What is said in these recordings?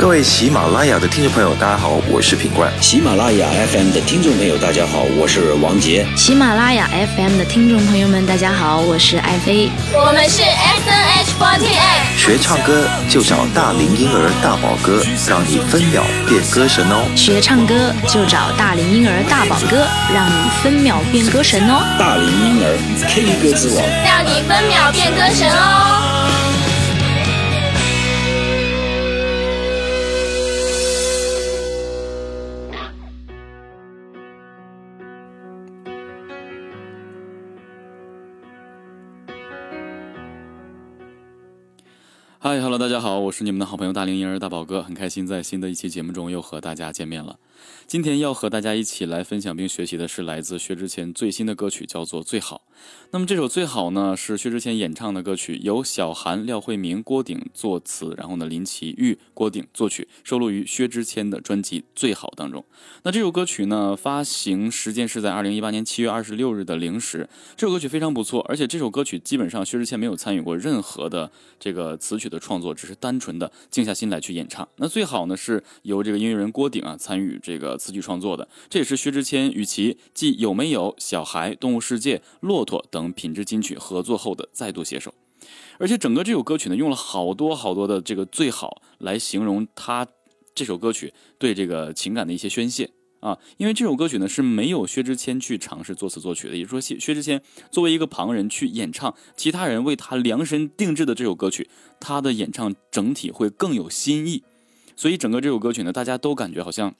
各位喜马拉雅的听众朋友，大家好，我是品冠。喜马拉雅 FM 的听众朋友，大家好，我是王杰。喜马拉雅 FM 的听众朋友们，大家好，我是爱妃。我们是 SNH48。学唱歌就找大龄婴儿大宝哥，让你分秒变歌神哦。学唱歌就找大龄婴儿大宝哥，让你分秒变歌神哦。大龄婴儿 K 歌之王，让你分秒变歌神哦。嗨，Hello，大家好，我是你们的好朋友大龄婴儿大宝哥，很开心在新的一期节目中又和大家见面了。今天要和大家一起来分享并学习的是来自薛之谦最新的歌曲，叫做《最好》。那么这首《最好》呢，是薛之谦演唱的歌曲，由小韩、廖慧明、郭顶作词，然后呢林奇玉、郭顶作曲，收录于薛之谦的专辑《最好》当中。那这首歌曲呢，发行时间是在二零一八年七月二十六日的零时。这首歌曲非常不错，而且这首歌曲基本上薛之谦没有参与过任何的这个词曲的创作，只是单纯的静下心来去演唱。那最好呢，是由这个音乐人郭顶啊参与这个。词曲创作的，这也是薛之谦与其继《有没有》《小孩》《动物世界》《骆驼》等品质金曲合作后的再度携手，而且整个这首歌曲呢，用了好多好多的这个“最好”来形容他这首歌曲对这个情感的一些宣泄啊，因为这首歌曲呢是没有薛之谦去尝试作词作曲的，也就是说，薛薛之谦作为一个旁人去演唱其他人为他量身定制的这首歌曲，他的演唱整体会更有新意，所以整个这首歌曲呢，大家都感觉好像。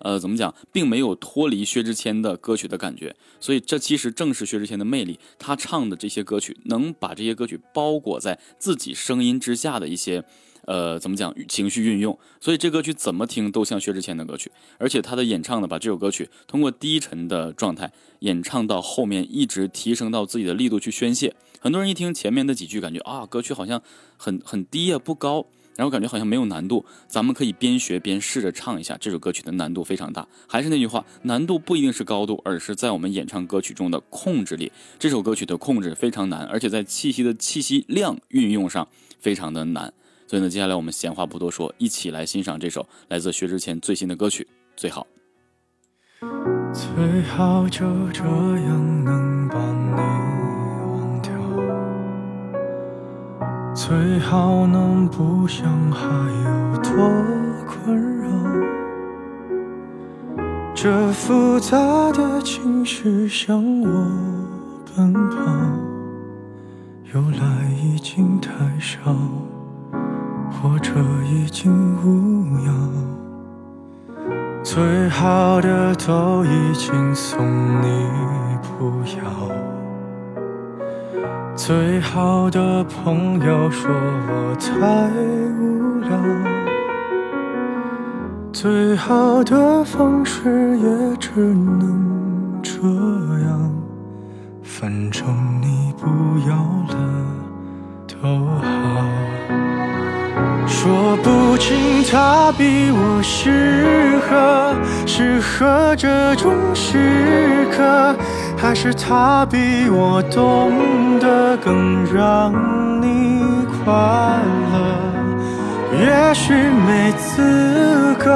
呃，怎么讲，并没有脱离薛之谦的歌曲的感觉，所以这其实正是薛之谦的魅力。他唱的这些歌曲，能把这些歌曲包裹在自己声音之下的一些，呃，怎么讲，情绪运用。所以这歌曲怎么听都像薛之谦的歌曲，而且他的演唱呢，把这首歌曲通过低沉的状态演唱到后面，一直提升到自己的力度去宣泄。很多人一听前面的几句，感觉啊，歌曲好像很很低啊，不高。然后感觉好像没有难度，咱们可以边学边试着唱一下。这首歌曲的难度非常大，还是那句话，难度不一定是高度，而是在我们演唱歌曲中的控制力。这首歌曲的控制非常难，而且在气息的气息量运用上非常的难。所以呢，接下来我们闲话不多说，一起来欣赏这首来自薛之谦最新的歌曲《最好》。最好就这样能把你忘掉。最好能不想还有多困扰，这复杂的情绪向我奔跑，由来已经太少，或者已经无恙，最好的都已经送你，不要。最好的朋友说我太无聊，最好的方式也只能这样，反正你不要了都好。说不清他比我适合，适合这种时刻。还是他比我懂得更让你快乐，也许没资格，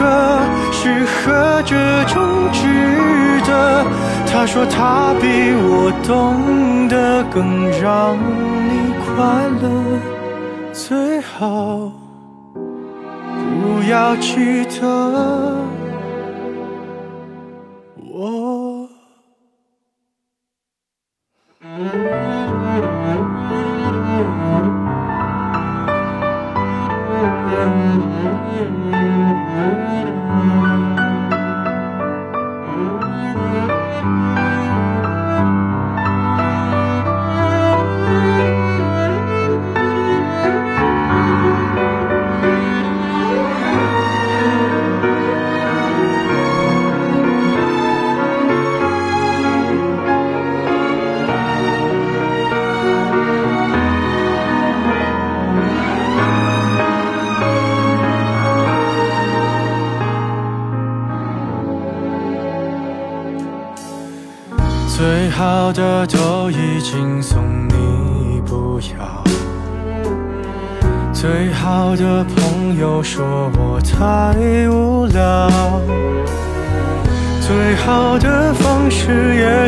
适合，适合这种值得。他说他比我懂得更让你快乐，最好不要记得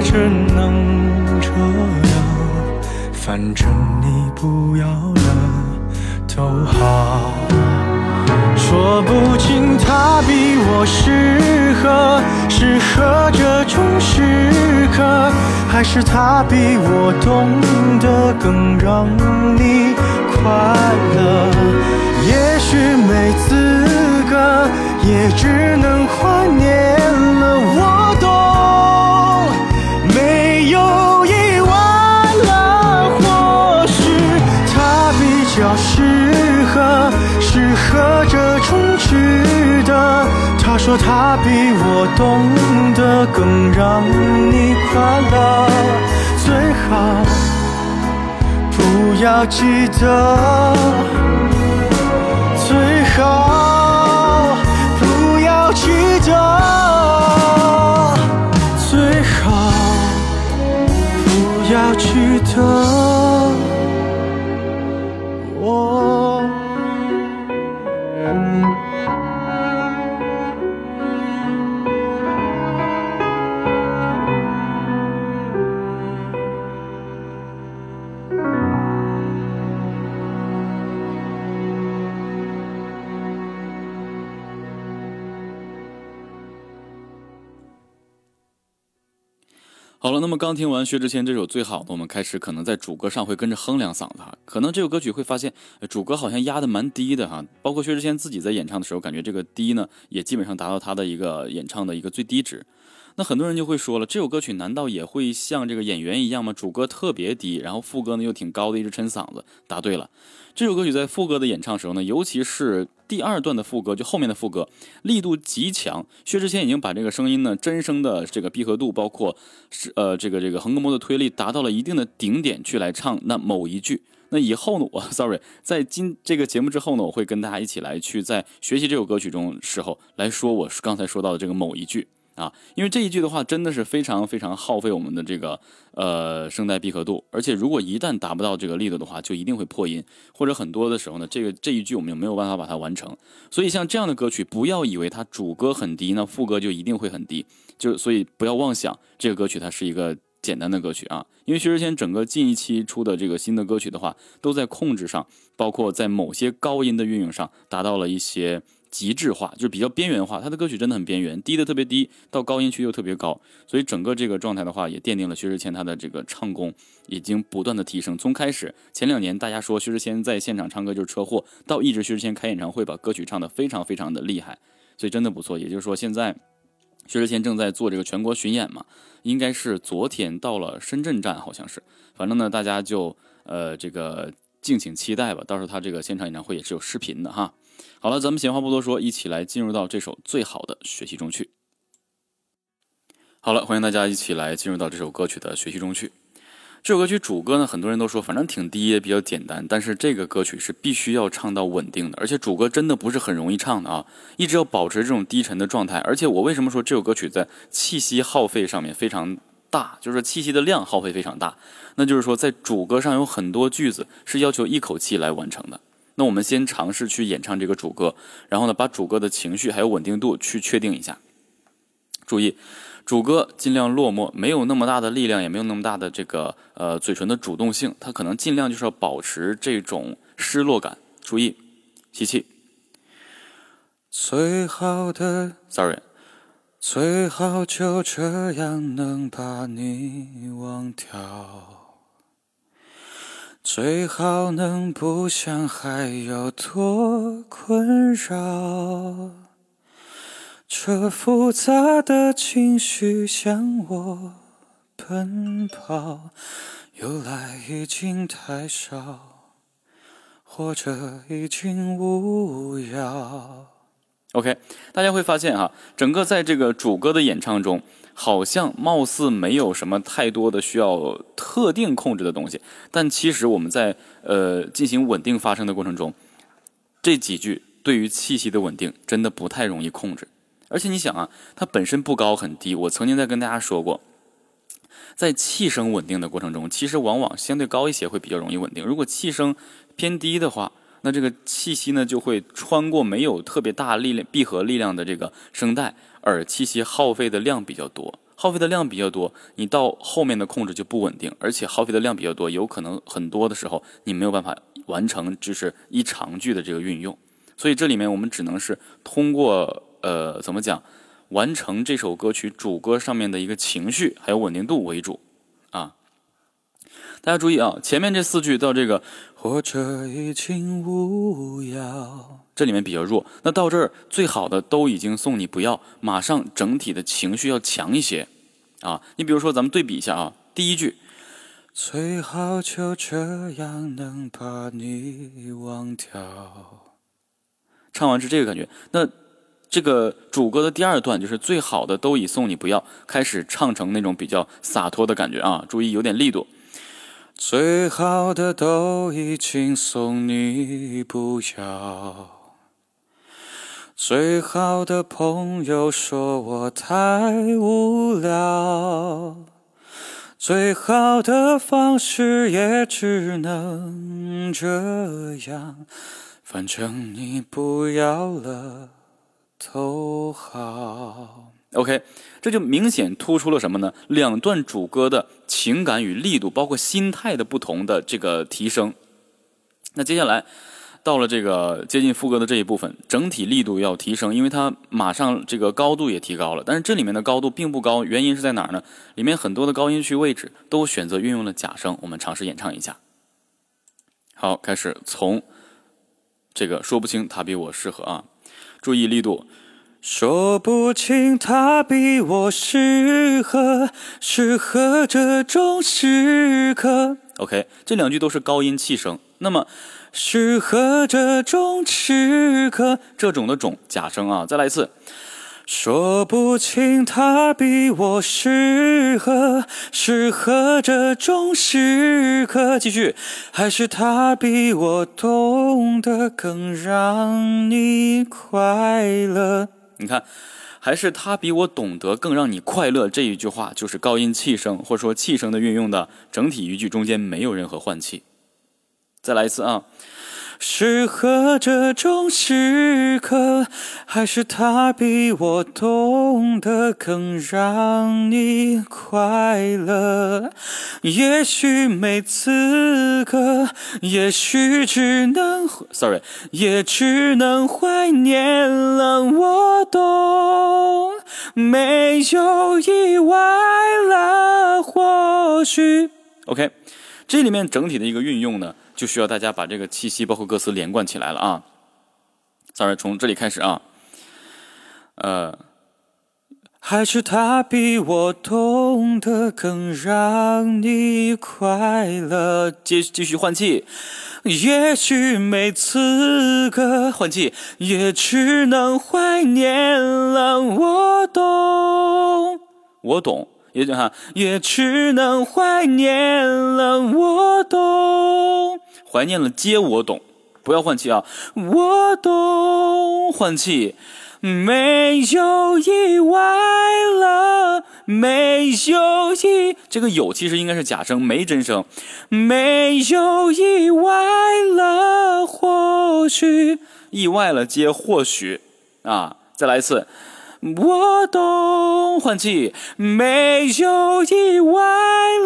只能这样。反正你不要了都好。说不清他比我适合，适合这种时刻，还是他比我懂得更让你快乐。也许没资格，也只能怀念了。我他说他比我懂得更让你快乐，最好不要记得，最好不要记得，最好不要记得。么刚听完薛之谦这首《最好的》，我们开始可能在主歌上会跟着哼两嗓子哈。可能这首歌曲会发现，主歌好像压的蛮低的哈。包括薛之谦自己在演唱的时候，感觉这个低呢，也基本上达到他的一个演唱的一个最低值。那很多人就会说了，这首歌曲难道也会像这个演员一样吗？主歌特别低，然后副歌呢又挺高的，一直抻嗓子。答对了，这首歌曲在副歌的演唱时候呢，尤其是第二段的副歌，就后面的副歌，力度极强。薛之谦已经把这个声音呢，真声的这个闭合度，包括是呃这个这个横膈膜的推力，达到了一定的顶点，去来唱那某一句。那以后呢，我 sorry，在今这个节目之后呢，我会跟大家一起来去在学习这首歌曲中时候来说我刚才说到的这个某一句。啊，因为这一句的话真的是非常非常耗费我们的这个呃声带闭合度，而且如果一旦达不到这个力度的话，就一定会破音，或者很多的时候呢，这个这一句我们就没有办法把它完成。所以像这样的歌曲，不要以为它主歌很低，那副歌就一定会很低，就所以不要妄想这个歌曲它是一个简单的歌曲啊。因为薛之谦整个近一期出的这个新的歌曲的话，都在控制上，包括在某些高音的运用上，达到了一些。极致化就是比较边缘化，他的歌曲真的很边缘，低的特别低，到高音区又特别高，所以整个这个状态的话，也奠定了薛之谦他的这个唱功已经不断的提升。从开始前两年大家说薛之谦在现场唱歌就是车祸，到一直薛之谦开演唱会把歌曲唱得非常非常的厉害，所以真的不错。也就是说现在薛之谦正在做这个全国巡演嘛，应该是昨天到了深圳站，好像是，反正呢大家就呃这个敬请期待吧，到时候他这个现场演唱会也是有视频的哈。好了，咱们闲话不多说，一起来进入到这首最好的学习中去。好了，欢迎大家一起来进入到这首歌曲的学习中去。这首歌曲主歌呢，很多人都说反正挺低，也比较简单，但是这个歌曲是必须要唱到稳定的，而且主歌真的不是很容易唱的啊，一直要保持这种低沉的状态。而且我为什么说这首歌曲在气息耗费上面非常大，就是说气息的量耗费非常大，那就是说在主歌上有很多句子是要求一口气来完成的。那我们先尝试去演唱这个主歌，然后呢，把主歌的情绪还有稳定度去确定一下。注意，主歌尽量落寞，没有那么大的力量，也没有那么大的这个呃嘴唇的主动性，它可能尽量就是要保持这种失落感。注意，吸气。最好的，sorry，最好就这样能把你忘掉。最好能不想还有多困扰，这复杂的情绪向我奔跑，由来已经太少，或者已经无聊。OK，大家会发现哈，整个在这个主歌的演唱中。好像貌似没有什么太多的需要特定控制的东西，但其实我们在呃进行稳定发声的过程中，这几句对于气息的稳定真的不太容易控制。而且你想啊，它本身不高很低，我曾经在跟大家说过，在气声稳定的过程中，其实往往相对高一些会比较容易稳定。如果气声偏低的话，那这个气息呢就会穿过没有特别大力量闭合力量的这个声带，而气息耗费的量比较多，耗费的量比较多，你到后面的控制就不稳定，而且耗费的量比较多，有可能很多的时候你没有办法完成就是一长句的这个运用。所以这里面我们只能是通过呃怎么讲，完成这首歌曲主歌上面的一个情绪还有稳定度为主。大家注意啊，前面这四句到这个或者已经无恙，这里面比较弱。那到这儿最好的都已经送你不要，马上整体的情绪要强一些啊。你比如说咱们对比一下啊，第一句最好就这样能把你忘掉，唱完是这个感觉。那这个主歌的第二段就是最好的都已送你不要，开始唱成那种比较洒脱的感觉啊。注意有点力度。最好的都已经送你不要，最好的朋友说我太无聊，最好的方式也只能这样，反正你不要了都好。OK，这就明显突出了什么呢？两段主歌的情感与力度，包括心态的不同的这个提升。那接下来到了这个接近副歌的这一部分，整体力度要提升，因为它马上这个高度也提高了。但是这里面的高度并不高，原因是在哪儿呢？里面很多的高音区位置都选择运用了假声，我们尝试演唱一下。好，开始从这个说不清他比我适合啊，注意力度。说不清他比我适合，适合这种时刻。OK，这两句都是高音气声。那么，适合这种时刻，这种的种假声啊，再来一次。说不清他比我适合，适合这种时刻。继续，还是他比我懂得更让你快乐。你看，还是他比我懂得更让你快乐这一句话，就是高音气声或者说气声的运用的整体语句中间没有任何换气。再来一次啊。适合这种时刻，还是他比我懂得更让你快乐？也许没资格，也许只能，sorry，也只能怀念了。我懂，没有意外了，或许。OK，这里面整体的一个运用呢？就需要大家把这个气息包括歌词连贯起来了啊！sorry，从这里开始啊，呃，还是他比我懂得更让你快乐。继续继续换气，也许没资格换气，也只能怀念了。我懂，我懂。也就哈，也只能怀念了。我懂，怀念了，接我懂，不要换气啊！我懂，换气，没有意外了，没有意，这个有其实应该是假声，没真声，没有意外了，或许意外了，接或许啊，再来一次。我懂，换气，没有意外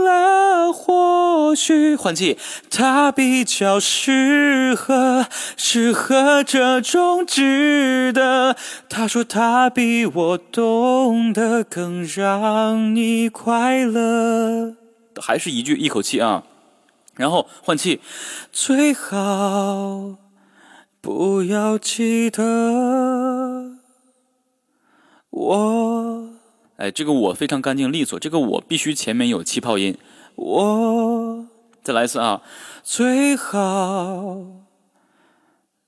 了，或许换气，他比较适合，适合这种值得。他说他比我懂得更让你快乐，还是一句一口气啊，然后换气，最好不要记得。我，哎，这个我非常干净利索，这个我必须前面有气泡音。我，再来一次啊，最好，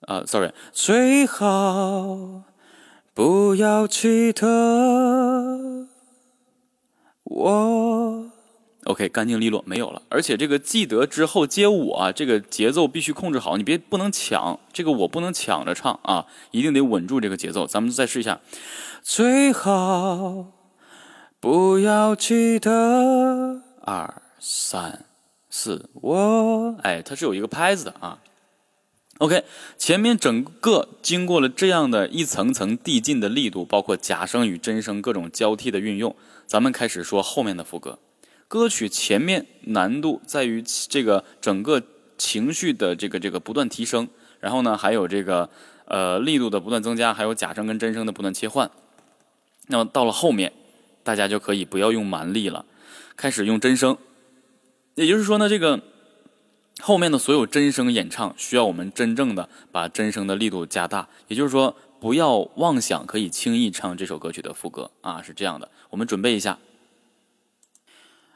啊，sorry，最好不要记得我。OK，干净利落，没有了。而且这个记得之后接我啊，这个节奏必须控制好，你别不能抢，这个我不能抢着唱啊，一定得稳住这个节奏。咱们再试一下。最好不要记得二三四，我哎，它是有一个拍子的啊。OK，前面整个经过了这样的一层层递进的力度，包括假声与真声各种交替的运用，咱们开始说后面的副歌。歌曲前面难度在于这个整个情绪的这个这个不断提升，然后呢还有这个呃力度的不断增加，还有假声跟真声的不断切换。那么到了后面。大家就可以不要用蛮力了，开始用真声。也就是说呢，这个后面的所有真声演唱需要我们真正的把真声的力度加大。也就是说，不要妄想可以轻易唱这首歌曲的副歌啊，是这样的。我们准备一下。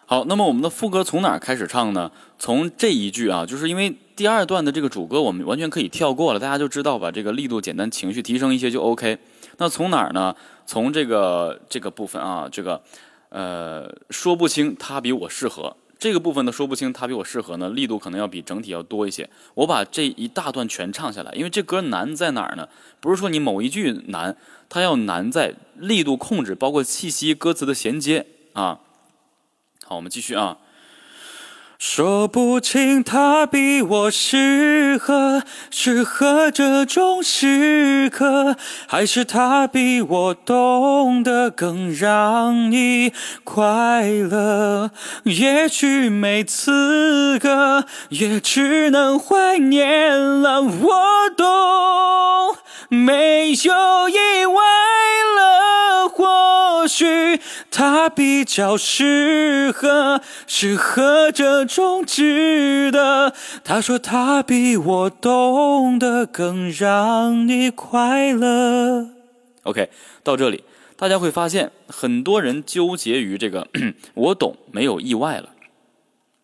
好，那么我们的副歌从哪儿开始唱呢？从这一句啊，就是因为第二段的这个主歌我们完全可以跳过了，大家就知道把这个力度简单，情绪提升一些就 OK。那从哪儿呢？从这个这个部分啊，这个呃说不清他比我适合这个部分的说不清他比我适合呢，力度可能要比整体要多一些。我把这一大段全唱下来，因为这歌难在哪儿呢？不是说你某一句难，它要难在力度控制，包括气息、歌词的衔接啊。好，我们继续啊。说不清他比我适合，适合这种时刻，还是他比我懂得更让你快乐。也许没资格，也只能怀念了。我懂，没有意外了，或许他比较适合，适合这种。中值得。他说他比我懂得更让你快乐。OK，到这里，大家会发现很多人纠结于这个“ 我懂”没有意外了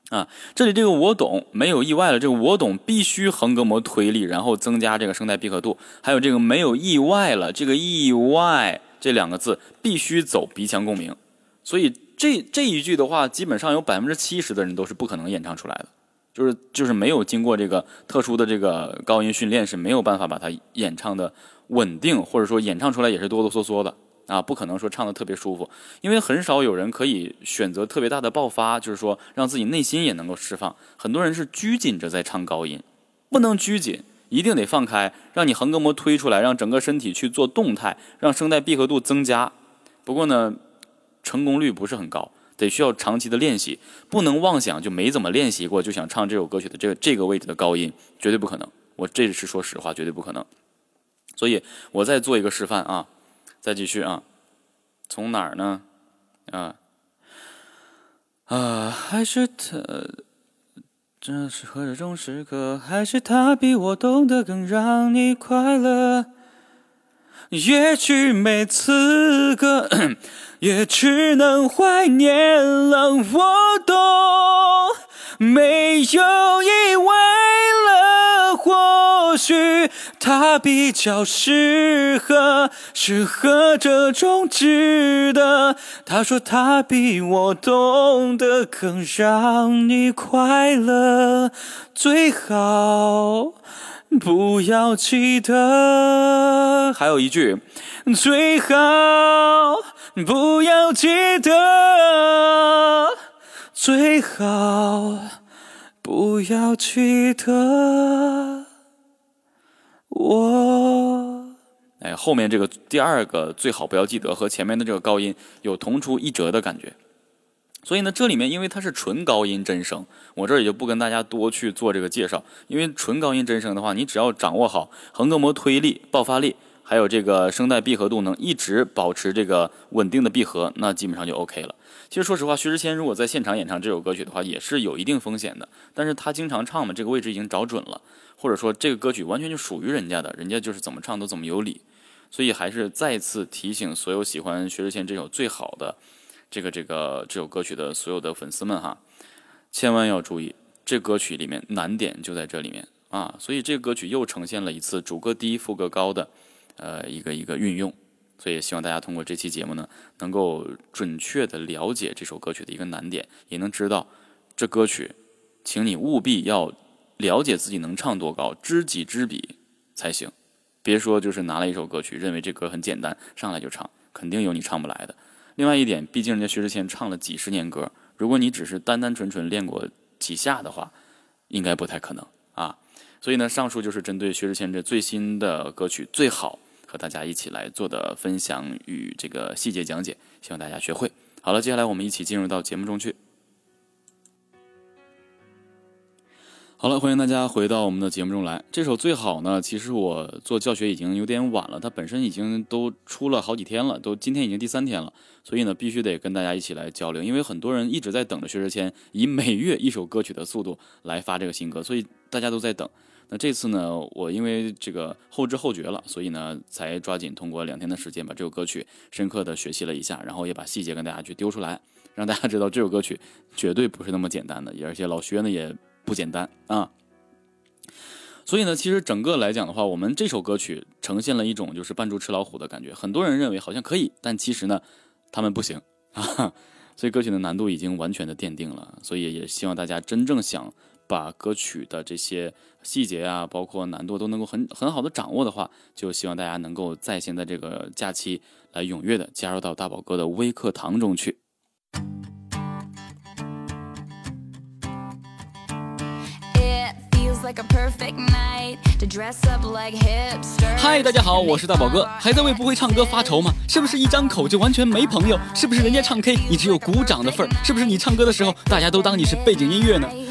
啊。这里这个“我懂”没有意外了，这个“我懂”必须横膈膜推力，然后增加这个声带闭合度，还有这个没有意外了，这个“意外”这两个字必须走鼻腔共鸣，所以。这这一句的话，基本上有百分之七十的人都是不可能演唱出来的，就是就是没有经过这个特殊的这个高音训练，是没有办法把它演唱的稳定，或者说演唱出来也是哆哆嗦嗦的啊，不可能说唱的特别舒服，因为很少有人可以选择特别大的爆发，就是说让自己内心也能够释放。很多人是拘谨着在唱高音，不能拘谨，一定得放开，让你横膈膜推出来，让整个身体去做动态，让声带闭合度增加。不过呢。成功率不是很高，得需要长期的练习，不能妄想就没怎么练习过就想唱这首歌曲的这个这个位置的高音，绝对不可能。我这是说实话，绝对不可能。所以我再做一个示范啊，再继续啊，从哪儿呢？啊啊，还是他，这是何种时刻，还是他比我懂得更让你快乐。也许没资格，也只能怀念了。我懂，没有意外了。或许他比较适合，适合这种值得。他说他比我懂得更让你快乐，最好。不要记得，还有一句，最好不要记得，最好不要记得我。哎，后面这个第二个最好不要记得和前面的这个高音有同出一辙的感觉。所以呢，这里面因为它是纯高音真声，我这儿也就不跟大家多去做这个介绍。因为纯高音真声的话，你只要掌握好横膈膜推力、爆发力，还有这个声带闭合度，能一直保持这个稳定的闭合，那基本上就 OK 了。其实说实话，薛之谦如果在现场演唱这首歌曲的话，也是有一定风险的。但是他经常唱嘛，这个位置已经找准了，或者说这个歌曲完全就属于人家的，人家就是怎么唱都怎么有理。所以还是再次提醒所有喜欢薛之谦这首最好的。这个这个这首歌曲的所有的粉丝们哈，千万要注意，这歌曲里面难点就在这里面啊，所以这个歌曲又呈现了一次主歌低副歌高的呃一个一个运用，所以也希望大家通过这期节目呢，能够准确的了解这首歌曲的一个难点，也能知道这歌曲，请你务必要了解自己能唱多高，知己知彼才行，别说就是拿了一首歌曲，认为这歌很简单，上来就唱，肯定有你唱不来的。另外一点，毕竟人家薛之谦唱了几十年歌，如果你只是单单纯纯练过几下的话，应该不太可能啊。所以呢，上述就是针对薛之谦这最新的歌曲《最好》和大家一起来做的分享与这个细节讲解，希望大家学会。好了，接下来我们一起进入到节目中去。好了，欢迎大家回到我们的节目中来。这首《最好》呢，其实我做教学已经有点晚了，它本身已经都出了好几天了，都今天已经第三天了，所以呢，必须得跟大家一起来交流。因为很多人一直在等着薛之谦以每月一首歌曲的速度来发这个新歌，所以大家都在等。那这次呢，我因为这个后知后觉了，所以呢，才抓紧通过两天的时间把这首歌曲深刻的学习了一下，然后也把细节跟大家去丢出来，让大家知道这首歌曲绝对不是那么简单的，而且老薛呢也。不简单啊！所以呢，其实整个来讲的话，我们这首歌曲呈现了一种就是扮猪吃老虎的感觉。很多人认为好像可以，但其实呢，他们不行啊。所以歌曲的难度已经完全的奠定了。所以也希望大家真正想把歌曲的这些细节啊，包括难度都能够很很好的掌握的话，就希望大家能够在现在这个假期来踊跃的加入到大宝哥的微课堂中去。嗨，大家好，我是大宝哥，还在为不会唱歌发愁吗？是不是一张口就完全没朋友？是不是人家唱 K 你只有鼓掌的份儿？是不是你唱歌的时候大家都当你是背景音乐呢？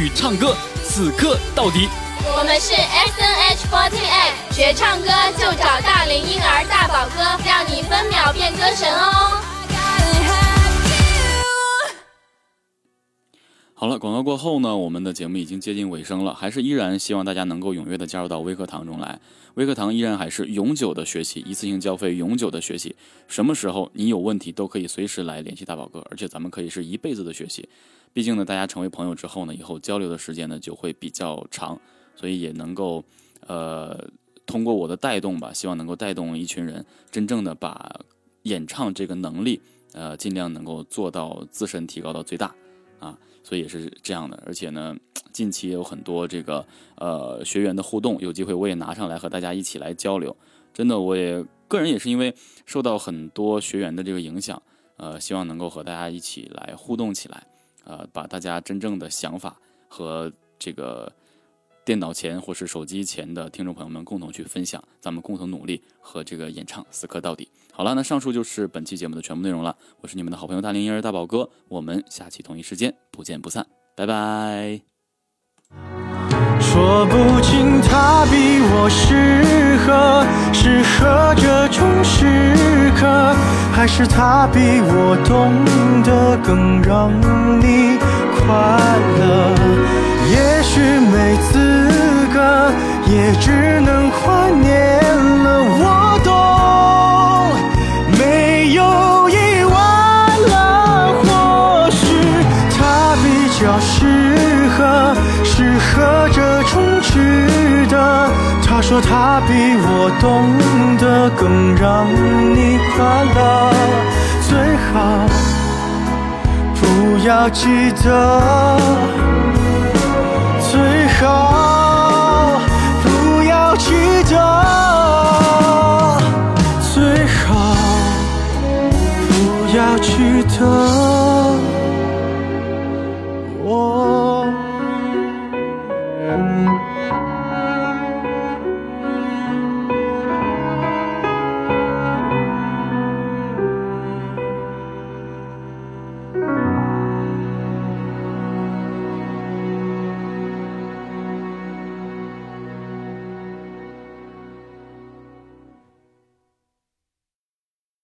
与唱歌死磕到底。我们是 S N H forty eight，学唱歌就找大龄婴儿大宝哥，让你分秒变歌神哦。好了，广告过后呢，我们的节目已经接近尾声了，还是依然希望大家能够踊跃的加入到微课堂中来。微课堂依然还是永久的学习，一次性交费，永久的学习。什么时候你有问题都可以随时来联系大宝哥，而且咱们可以是一辈子的学习。毕竟呢，大家成为朋友之后呢，以后交流的时间呢就会比较长，所以也能够呃通过我的带动吧，希望能够带动一群人，真正的把演唱这个能力呃尽量能够做到自身提高到最大啊。所以也是这样的，而且呢，近期也有很多这个呃学员的互动，有机会我也拿上来和大家一起来交流。真的，我也个人也是因为受到很多学员的这个影响，呃，希望能够和大家一起来互动起来，呃，把大家真正的想法和这个电脑前或是手机前的听众朋友们共同去分享，咱们共同努力和这个演唱死磕到底。好了，那上述就是本期节目的全部内容了。我是你们的好朋友大龄婴儿大宝哥，我们下期同一时间不见不散，拜拜。说不清他比我适合，适合这种时刻，还是他比我懂得更让你快乐。也许没资格，也只能怀念了。我懂。没有意外了，或许他比较适合，适合这种值得。他说他比我懂得更让你快乐，最好不要记得。好不要记得最好不要记得